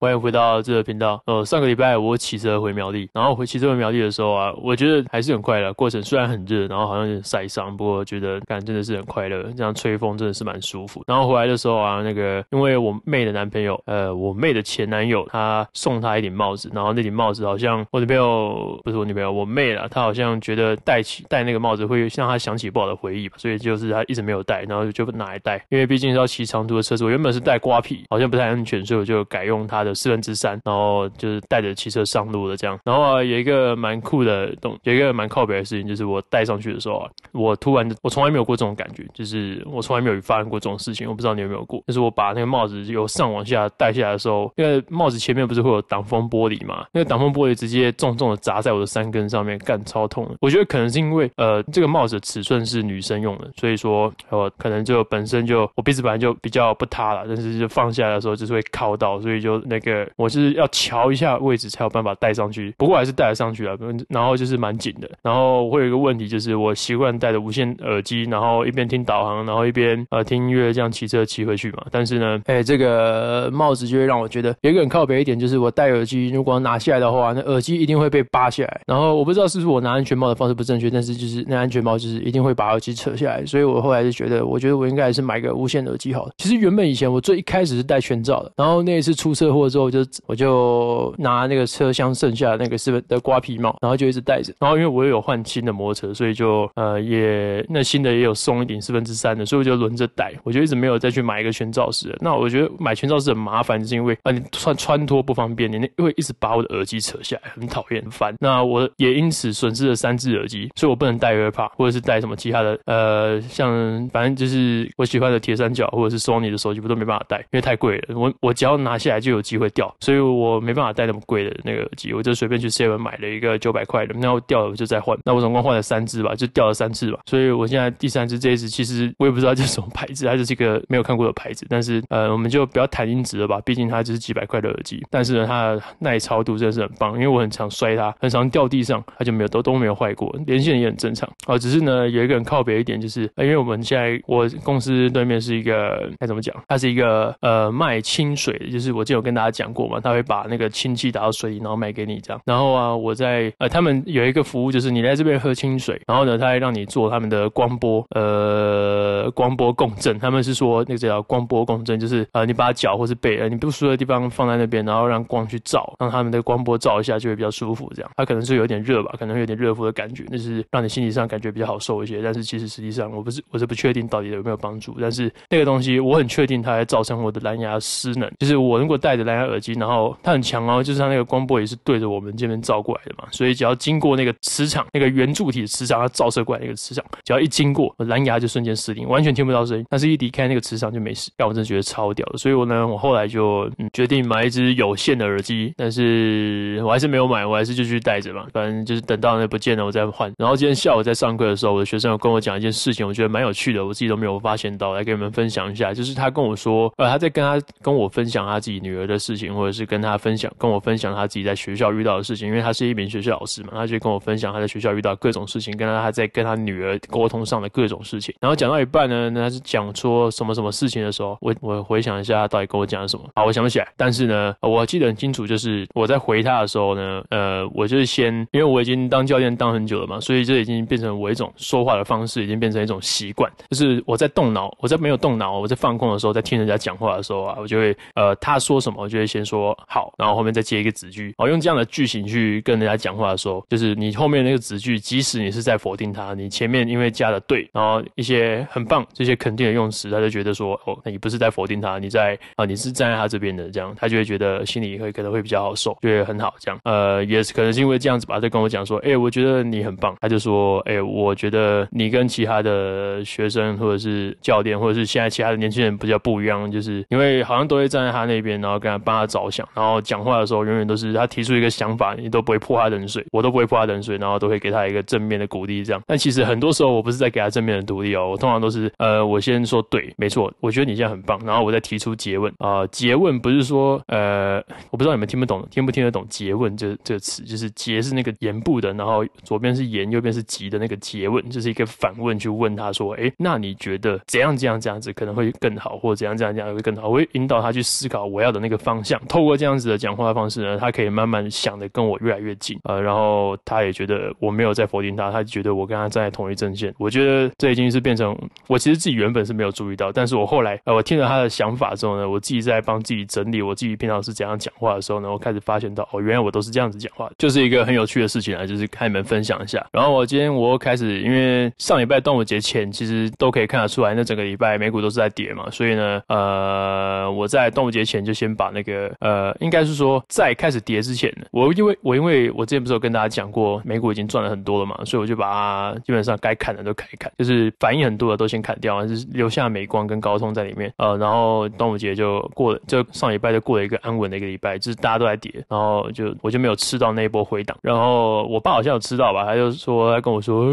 欢迎回到这个频道。呃，上个礼拜我骑车回苗栗，然后回骑车回苗栗的时候啊，我觉得还是很快乐。过程虽然很热，然后好像有点晒伤，不过觉得感觉真的是很快乐。这样吹风真的是蛮舒服。然后回来的时候啊，那个因为我妹的男朋友，呃，我妹的前男友，他送她一顶帽子，然后那顶帽子好像我女朋友不是我女朋友，我妹啦，她好像觉得戴起戴那个帽子会让她想起不好的回忆吧，所以就是她一直没有戴，然后就拿来戴。因为毕竟要骑长途的车子，我原本是戴瓜皮，好像不太安全，所以我就改用它的四分之三，然后就是带着骑车上路的这样。然后啊，有一个蛮酷的动，有一个蛮靠北的事情，就是我戴上去的时候啊，我突然我从来没有过这种感觉，就是我从来没有发生过这种事情。我不知道你有没有过，就是我把那个帽子由上往下戴下来的时候，因为帽子前面不是会有挡风玻璃嘛，那个挡风玻璃直接重重的砸在我的三根上面，干超痛的。我觉得可能是因为呃这个帽子的尺寸是女生用的，所以说我可能就本身就我鼻子本来就比较不塌了，但是就放下来的时候就是会靠到，所以就那个我是要瞧一下位置才有办法戴上去，不过还是戴得上去了，然后就是蛮紧的。然后我会有一个问题，就是我习惯戴着无线耳机，然后一边听导航，然后一边呃听音乐，这样骑车骑回去嘛。但是呢，哎，这个帽子就会让我觉得有一个很靠北一点，就是我戴耳机如果拿下来的话，那耳机一定会被扒下来。然后我不知道是不是我拿安全帽的方式不正确，但是就是那安全帽就是一定会把耳机扯下来。所以我后来就觉得，我觉得我应该还是买个无线耳机好了。其实原本以前我最一开始是戴全罩的，然后那一次出车祸之后就，就我就拿那个车厢剩下的那个四分的瓜皮帽，然后就一直戴着。然后因为我又有换新的摩托车，所以就呃也那新的也有松一点四分之三的，所以我就轮着戴。我就一直没有再去买一个全罩式的。那我觉得买全罩式很麻烦，是因为啊你穿穿脱不方便，你那会一直把我的耳机扯下来，很讨厌很烦。那我也因此损失了三只耳机，所以我不能戴 AirPod 或者是戴什么其他的呃像反正就是我喜欢的铁三角或者是 Sony 的手机，不都没办法戴，因为太贵了。我我只要拿下来就有机会会掉，所以我没办法戴那么贵的那个耳机，我就随便去 Seven 买了一个九百块的，然后掉了我就再换。那我总共换了三只吧，就掉了三次吧。所以我现在第三只这一只其实我也不知道这是什么牌子，它就是一个没有看过的牌子。但是呃，我们就不要谈音质了吧，毕竟它只是几百块的耳机。但是呢，它的耐操度真的是很棒，因为我很常摔它，很常掉地上，它就没有都都没有坏过，连线也很正常。啊，只是呢有一个很靠北一点，就是因为我们现在我公司对面是一个该怎么讲，它是一个呃卖清水的，就是我之前有跟大家讲过嘛，他会把那个氢气打到水里，然后卖给你这样。然后啊，我在呃他们有一个服务，就是你来这边喝清水，然后呢，他还让你做他们的光波呃光波共振，他们是说那个叫光波共振，就是呃你把脚或是背呃你不舒服的地方放在那边，然后让光去照，让他们的光波照一下就会比较舒服这样。它可能是有点热吧，可能有点热敷的感觉，就是让你心理上感觉比较好受一些。但是其实实际上我不是我是不确定到底有没有帮助，但是那个东西我很确定它还造成我的蓝牙失能，就是我如果戴着蓝牙牙耳机，然后它很强哦，就是它那个光波也是对着我们这边照过来的嘛，所以只要经过那个磁场，那个圆柱体的磁场，它照射过来那个磁场，只要一经过，蓝牙就瞬间失灵，完全听不到声音。但是一离开那个磁场就没事，让我真的觉得超屌的。所以我呢，我后来就决定买一只有线的耳机，但是我还是没有买，我还是继续戴着嘛，反正就是等到那不见了我再换。然后今天下午在上课的时候，我的学生有跟我讲一件事情，我觉得蛮有趣的，我自己都没有发现到，来跟你们分享一下。就是他跟我说，呃，他在跟他跟我分享他自己女儿的事事情，或者是跟他分享跟我分享他自己在学校遇到的事情，因为他是一名学校老师嘛，他就跟我分享他在学校遇到各种事情，跟他他在跟他女儿沟通上的各种事情。然后讲到一半呢，他是讲说什么什么事情的时候，我我回想一下他到底跟我讲了什么。好，我想不起来，但是呢，我记得很清楚，就是我在回他的时候呢，呃，我就是先，因为我已经当教练当很久了嘛，所以这已经变成我一种说话的方式，已经变成一种习惯，就是我在动脑，我在没有动脑，我在放空的时候，在听人家讲话的时候啊，我就会，呃，他说什么，就会先说好，然后后面再接一个子句，好，用这样的句型去跟人家讲话的时候，就是你后面那个子句，即使你是在否定他，你前面因为加了对，然后一些很棒这些肯定的用词，他就觉得说，哦，那你不是在否定他，你在啊，你是站在他这边的，这样他就会觉得心里会可能会比较好受，觉得很好，这样，呃，也是可能是因为这样子吧，他跟我讲说，哎，我觉得你很棒，他就说，哎，我觉得你跟其他的学生或者是教练或者是现在其他的年轻人比较不一样，就是因为好像都会站在他那边，然后跟他帮他着想，然后讲话的时候永远都是他提出一个想法，你都不会泼他冷水，我都不会泼他冷水，然后都会给他一个正面的鼓励，这样。但其实很多时候我不是在给他正面的鼓励哦，我通常都是呃，我先说对，没错，我觉得你现在很棒，然后我再提出诘问啊，呃，詰问不是说呃，我不知道你们听不懂，听不听得懂诘问这这个词，就是诘是那个言部的，然后左边是言，右边是急的那个诘问，就是一个反问去问他说，哎，那你觉得怎样这样这样子可能会更好，或怎样这样这样会更好，我会引导他去思考我要的那个。方向。透过这样子的讲话方式呢，他可以慢慢想的跟我越来越近。呃，然后他也觉得我没有在否定他，他觉得我跟他站在同一阵线。我觉得这已经是变成我其实自己原本是没有注意到，但是我后来呃，我听了他的想法之后呢，我自己在帮自己整理我自己平常是怎样讲话的时候呢，我开始发现到哦，原来我都是这样子讲话，就是一个很有趣的事情啊，就是跟你们分享一下。然后我今天我开始，因为上礼拜端午节前其实都可以看得出来，那整个礼拜美股都是在跌嘛，所以呢，呃，我在端午节前就先把那那个呃，应该是说在开始跌之前，我因为我因为我之前不是有跟大家讲过，美股已经赚了很多了嘛，所以我就把它基本上该砍的都砍一砍，就是反应很多的都先砍掉，就是留下美光跟高通在里面。呃，然后端午节就过了，就上礼拜就过了一个安稳的一个礼拜，就是大家都在跌，然后就我就没有吃到那一波回档。然后我爸好像有吃到吧，他就说他跟我说，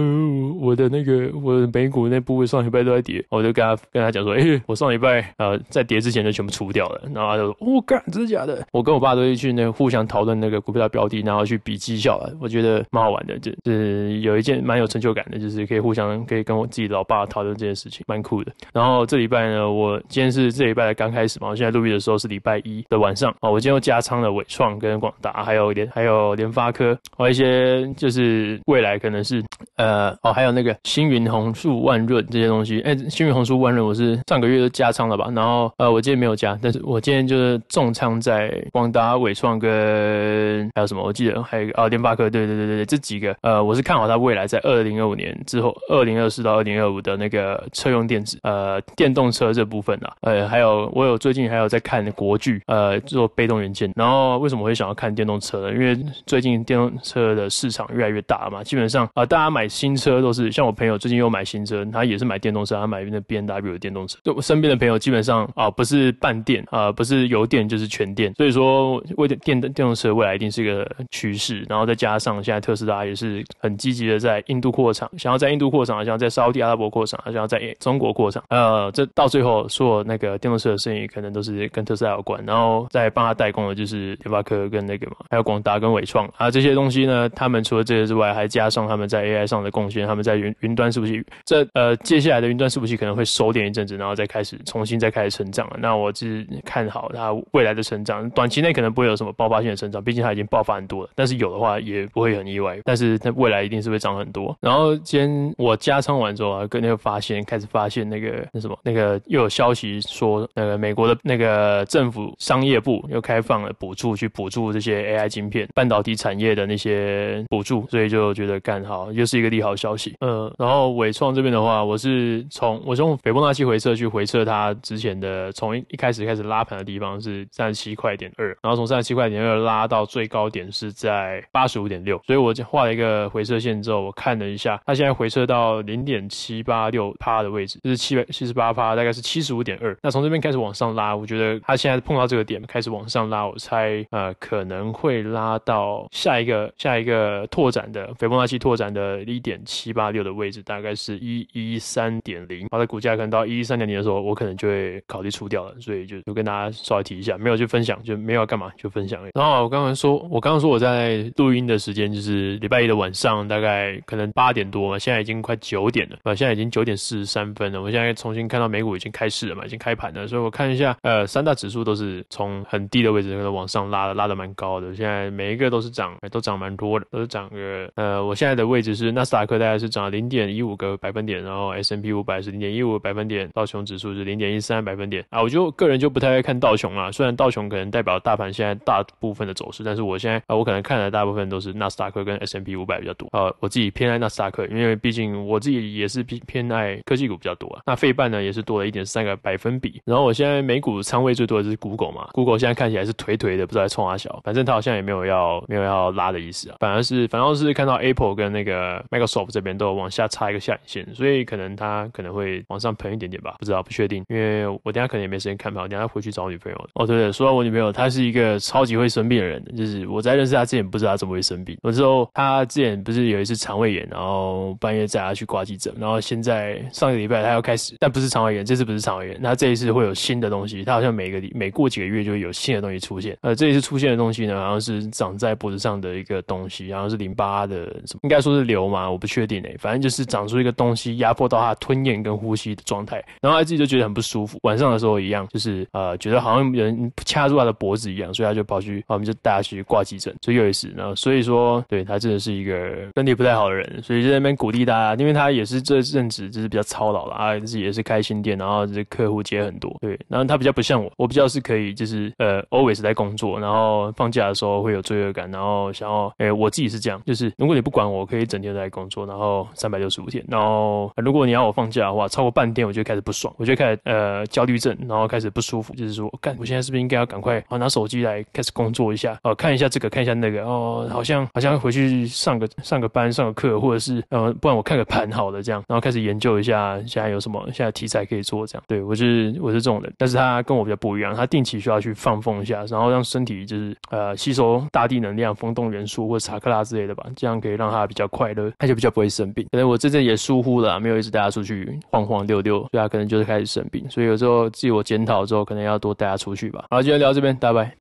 我的那个我的美股那部位上礼拜都在跌，我就跟他跟他讲说，哎、我上礼拜呃在跌之前就全部除掉了。然后他就说，我、哦、干，真的假的？我跟我爸都会去那互相讨论那个股票的标的，然后去比绩效了。我觉得蛮好玩的，就是有一件蛮有成就感的，就是可以互相可以跟我自己老爸讨论这件事情，蛮酷的。然后这礼拜呢，我今天是这礼拜的刚开始嘛，我现在录音的时候是礼拜一的晚上啊，我今天又加仓了伟创跟广达，还有联还有联发科，还有一些就是未来可能是呃哦，还有那个星云红树万润这些东西。哎，星云红树万润我是上个月都加仓了吧？然后呃，我今天没有加，但是我今天就是重仓在广达、伟创跟还有什么？我记得还有啊，联发科，对对对对对，这几个呃，我是看好它未来在二零二五年之后，二零二四到二零二五的那个车用电子呃电动车这部分啊，呃，还有我有最近还有在看国巨呃做被动元件，然后为什么会想要看电动车呢？因为最近电动车的市场越来越大嘛，基本上啊、大家买新车都是像我朋友最近又买新车，他也是买电动车，他买那 BMW 的电动车。就我身边的朋友基本上啊、不是半电啊、不是油电就就是全电，所以说为电电动车未来一定是一个趋势。然后再加上现在特斯拉也是很积极的在印度扩厂，想要在印度扩厂，想要在沙地阿拉伯扩厂，想要在中国扩厂。呃，这到最后说那个电动车的生意可能都是跟特斯拉有关，然后再帮他代工的就是联发科跟那个嘛，还有广达跟纬创啊这些东西呢，他们除了这些之外，还加上他们在 AI 上的贡献，他们在云云端伺服器这呃接下来的云端伺服器可能会收敛一阵子，然后再开始重新再开始成长。那我是看好它未来的成长，短期内可能不会有什么爆发性的成长，毕竟它已经爆发很多了，但是有的话也不会很意外。但是它未来一定是会涨很多。然后今天我加仓完之后啊，跟那个发现开始发现那个那什么那个又有消息说那个美国的那个政府商业部又开放了补助，去补助这些 AI 晶片、半导体产业的那些补助，所以就觉得干好又是一个利好消息。嗯，然后伟创这边的话，我是从我从斐波那契回撤去回撤它之前的从一开始开始拉盘的地方是三十七块点二，然后从三十七块点二拉到最高点是在八十五点六，所以我就画了一个回撤线之后，我看了一下，它现在回撤到零点七八六趴的位置，就是七百七十八趴，大概是七十五点二。那从这边开始往上拉，我觉得它现在碰到这个点开始往上拉，我猜呃可能会拉到下一个下一个拓展的斐波那契拓展的一点七八六的位置，大概是一一三点零。它的股价可能到一一三点零的时候，我可能就会考虑出掉了。所以就就跟大家稍微提一下，没有去分享，就没有要干嘛就分享。然后我刚刚说，我刚刚说我在录音的时间就是礼拜一的晚上，大概可能八点多嘛，现在已经快九点了，啊，现在已经九点四十三分了。我现在重新看到美股已经开市了嘛，已经开盘了，所以我看一下，呃，三大指数都是从很低的位置可能往上拉的，拉的蛮高的。现在每一个都是涨，都涨蛮多的，都是涨个，呃，我现在的位置是纳斯达克大概是涨零点一五个百分点，然后 S&P 五百是零点一五个百分点，道琼指数是零点一三百分点啊。我就个人就不太爱看道琼啊，虽然道琼可能代表大盘现在大部分的走势，但是我现在啊，我可能看的大部分都是纳斯达克跟 S&P 五百比较多啊。我自己偏爱纳斯达克，因为毕竟我自己也是偏偏爱科技股比较多啊。那费半呢也是多了一点三个百分比，然后我现在美股仓位最多的就是 Google 嘛，Google 现在看起来是颓颓的，不知道在冲啊小，反正它好像也没有要没有要拉的意思啊，反而是反倒是看到 Apple 跟那个 Microsoft 这边都往下插一个下影线，所以可能它可能会往上喷一点点吧，不知道不确定，因为我等下可能也没时间看盘，我等下回去找女朋友。哦，对对，说到我女朋友，她是一个超级会生病的人，就是我在认识她之前不知道她怎么会生病，我之后她之前不是有一次肠胃炎，然后半夜带她去挂急诊，然后现在上个礼拜她要开始，但不是肠胃炎，这次不是肠胃炎，那这一次会有新的东西，她好像每个每过几个月就会有新的东西出现，呃，这一次出现的东西呢，好像是长在脖子上的一个东西，然后是淋巴的什么，应该说是瘤嘛，我不确定诶、欸，反正就是长出一个东西，压迫到她吞咽跟呼吸的状态，然后她自己就觉得很不舒服，晚上的时候一样，就是呃觉得好像人掐住他的脖子一样，所以他就跑去，我们就带他去挂急诊。所以又一次，然后所以说，对他真的是一个身体不太好的人，所以在那边鼓励大家，因为他也是这阵子就是比较操劳了啊，自己也是开新店，然后这客户接很多，对，然后他比较不像我，我比较是可以就是呃 always 在工作，然后放假的时候会有罪恶感，然后想要，哎，我自己是这样，就是如果你不管我，可以整天在工作，然后三百六十五天，然后如果你要我放假的话，超过半天我就开始不爽，我就开始呃焦虑症，然后开始不舒服，就是说，干，我现在是不是应该要赶快啊拿手机来开始工作一下，哦、看一下这个，看一下那个，哦，好像好像回去上个上个班，上个课，或者是呃，不然我看个盘好了这样，然后开始研究一下现在有什么现在题材可以做这样。对，我是我是这种人，但是他跟我比较不一样，他定期需要去放风一下，然后让身体就是呃吸收大地能量、风动元素或者查克拉之类的吧，这样可以让他比较快乐，他就比较不会生病。可能我这阵也疏忽了，没有一直带他出去晃晃溜溜，所以他可能就是开始生病。所以有时候自我检讨之后，可能要多带他出去吧。好，今天聊到这边，拜拜。